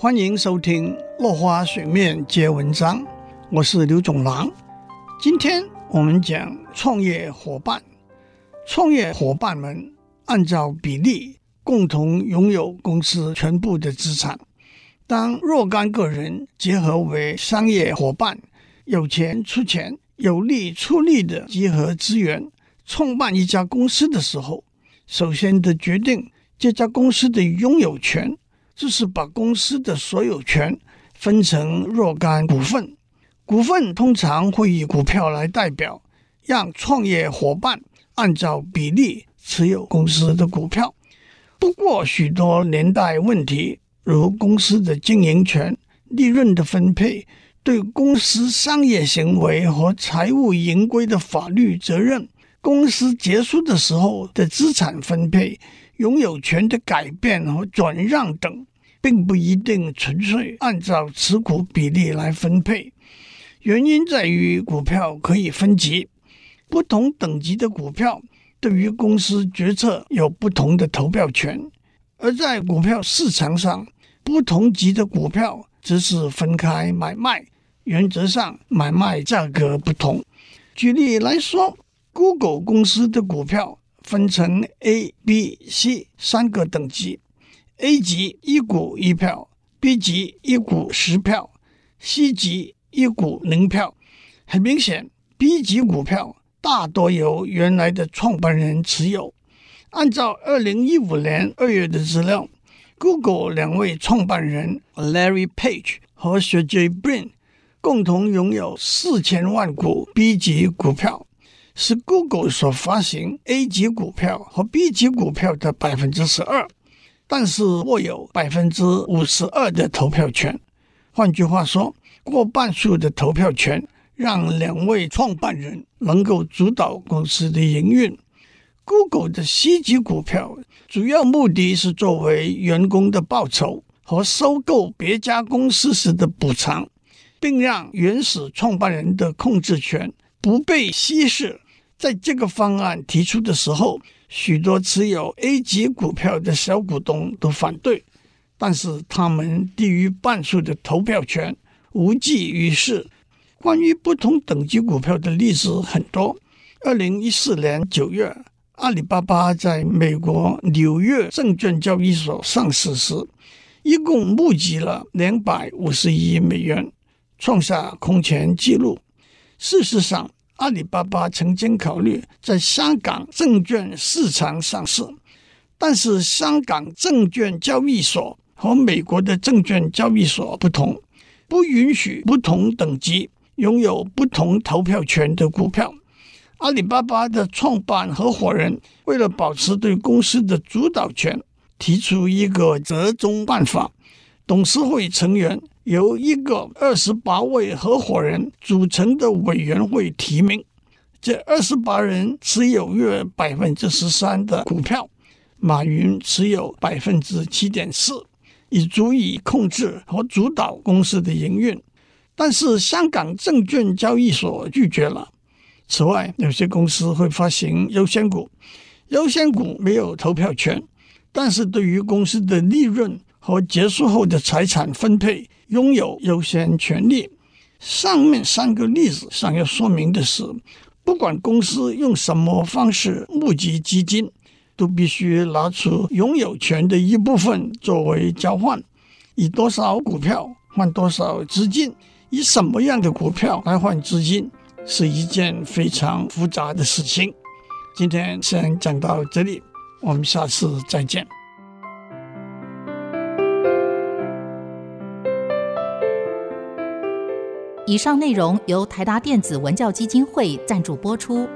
欢迎收听《落花水面皆文章》，我是刘总郎。今天我们讲创业伙伴。创业伙伴们按照比例共同拥有公司全部的资产。当若干个人结合为商业伙伴，有钱出钱，有力出力的集合资源，创办一家公司的时候，首先得决定这家公司的拥有权，就是把公司的所有权分成若干股份。股份通常会以股票来代表，让创业伙伴按照比例持有公司的股票。不过，许多年代问题，如公司的经营权、利润的分配。对公司商业行为和财务盈亏的法律责任，公司结束的时候的资产分配、拥有权的改变和转让等，并不一定纯粹按照持股比例来分配。原因在于股票可以分级，不同等级的股票对于公司决策有不同的投票权，而在股票市场上，不同级的股票则是分开买卖。原则上，买卖价格不同。举例来说，Google 公司的股票分成 A、B、C 三个等级，A 级一股一票，B 级一股十票，C 级一股零票。很明显，B 级股票大多由原来的创办人持有。按照二零一五年二月的资料，Google 两位创办人 Larry Page 和 Sergey Brin 共同拥有四千万股 B 级股票，是 Google 所发行 A 级股票和 B 级股票的百分之十二，但是握有百分之五十二的投票权。换句话说，过半数的投票权让两位创办人能够主导公司的营运。Google 的 C 级股票主要目的是作为员工的报酬和收购别家公司时的补偿。并让原始创办人的控制权不被稀释。在这个方案提出的时候，许多持有 A 级股票的小股东都反对，但是他们低于半数的投票权无济于事。关于不同等级股票的例子很多。二零一四年九月，阿里巴巴在美国纽约证券交易所上市时，一共募集了两百五十亿美元。创下空前纪录。事实上，阿里巴巴曾经考虑在香港证券市场上市，但是香港证券交易所和美国的证券交易所不同，不允许不同等级拥有不同投票权的股票。阿里巴巴的创办合伙人为了保持对公司的主导权，提出一个折中办法，董事会成员。由一个二十八位合伙人组成的委员会提名，这二十八人持有约百分之十三的股票，马云持有百分之七点四，已足以控制和主导公司的营运。但是香港证券交易所拒绝了。此外，有些公司会发行优先股，优先股没有投票权，但是对于公司的利润和结束后的财产分配。拥有优先权利。上面三个例子想要说明的是，不管公司用什么方式募集基金，都必须拿出拥有权的一部分作为交换。以多少股票换多少资金，以什么样的股票来换资金，是一件非常复杂的事情。今天先讲到这里，我们下次再见。以上内容由台达电子文教基金会赞助播出。